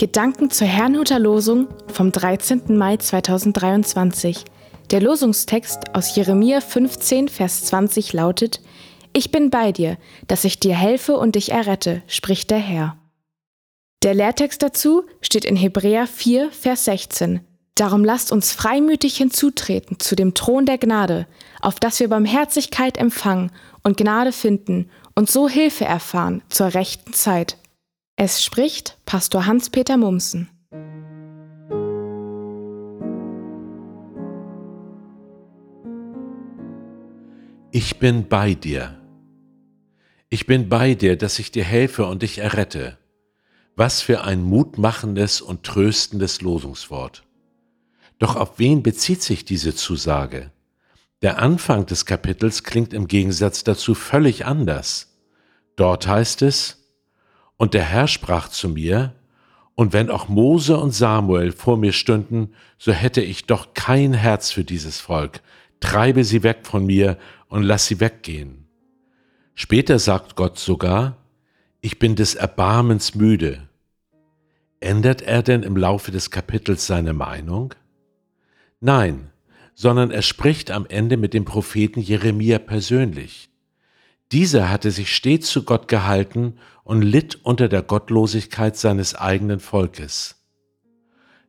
Gedanken zur Herrnhuter Losung vom 13. Mai 2023. Der Losungstext aus Jeremia 15, Vers 20 lautet: Ich bin bei dir, dass ich dir helfe und dich errette, spricht der Herr. Der Lehrtext dazu steht in Hebräer 4, Vers 16. Darum lasst uns freimütig hinzutreten zu dem Thron der Gnade, auf dass wir Barmherzigkeit empfangen und Gnade finden und so Hilfe erfahren zur rechten Zeit. Es spricht Pastor Hans-Peter Mumsen. Ich bin bei dir. Ich bin bei dir, dass ich dir helfe und dich errette. Was für ein mutmachendes und tröstendes Losungswort. Doch auf wen bezieht sich diese Zusage? Der Anfang des Kapitels klingt im Gegensatz dazu völlig anders. Dort heißt es, und der Herr sprach zu mir, und wenn auch Mose und Samuel vor mir stünden, so hätte ich doch kein Herz für dieses Volk. Treibe sie weg von mir und lass sie weggehen. Später sagt Gott sogar, ich bin des Erbarmens müde. Ändert er denn im Laufe des Kapitels seine Meinung? Nein, sondern er spricht am Ende mit dem Propheten Jeremia persönlich. Dieser hatte sich stets zu Gott gehalten und litt unter der Gottlosigkeit seines eigenen Volkes.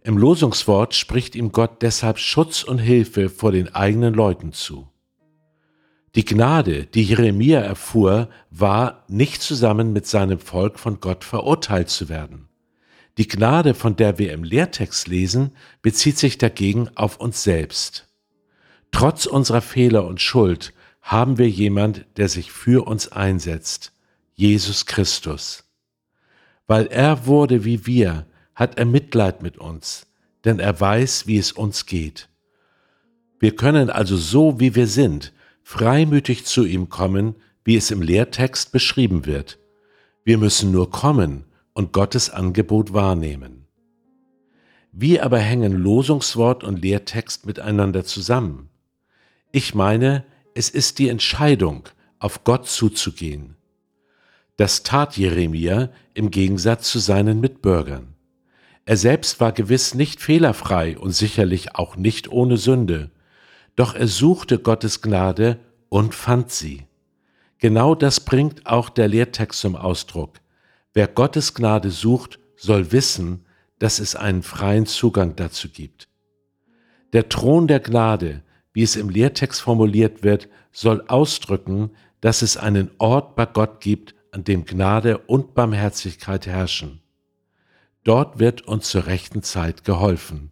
Im Losungswort spricht ihm Gott deshalb Schutz und Hilfe vor den eigenen Leuten zu. Die Gnade, die Jeremia erfuhr, war, nicht zusammen mit seinem Volk von Gott verurteilt zu werden. Die Gnade, von der wir im Lehrtext lesen, bezieht sich dagegen auf uns selbst. Trotz unserer Fehler und Schuld haben wir jemand, der sich für uns einsetzt, Jesus Christus. Weil er wurde wie wir, hat er Mitleid mit uns, denn er weiß, wie es uns geht. Wir können also so, wie wir sind, freimütig zu ihm kommen, wie es im Lehrtext beschrieben wird. Wir müssen nur kommen und Gottes Angebot wahrnehmen. Wie aber hängen Losungswort und Lehrtext miteinander zusammen? Ich meine, es ist die Entscheidung, auf Gott zuzugehen. Das tat Jeremia im Gegensatz zu seinen Mitbürgern. Er selbst war gewiss nicht fehlerfrei und sicherlich auch nicht ohne Sünde, doch er suchte Gottes Gnade und fand sie. Genau das bringt auch der Lehrtext zum Ausdruck. Wer Gottes Gnade sucht, soll wissen, dass es einen freien Zugang dazu gibt. Der Thron der Gnade wie es im Lehrtext formuliert wird, soll ausdrücken, dass es einen Ort bei Gott gibt, an dem Gnade und Barmherzigkeit herrschen. Dort wird uns zur rechten Zeit geholfen.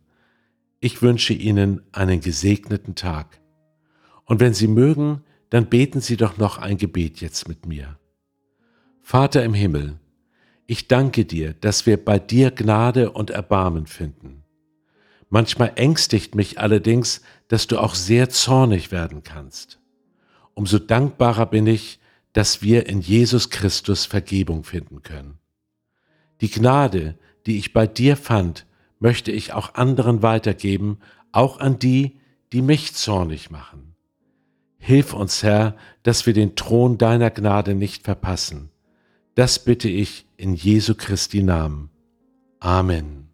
Ich wünsche Ihnen einen gesegneten Tag. Und wenn Sie mögen, dann beten Sie doch noch ein Gebet jetzt mit mir. Vater im Himmel, ich danke dir, dass wir bei dir Gnade und Erbarmen finden. Manchmal ängstigt mich allerdings, dass du auch sehr zornig werden kannst. Umso dankbarer bin ich, dass wir in Jesus Christus Vergebung finden können. Die Gnade, die ich bei dir fand, möchte ich auch anderen weitergeben, auch an die, die mich zornig machen. Hilf uns, Herr, dass wir den Thron deiner Gnade nicht verpassen. Das bitte ich in Jesu Christi Namen. Amen.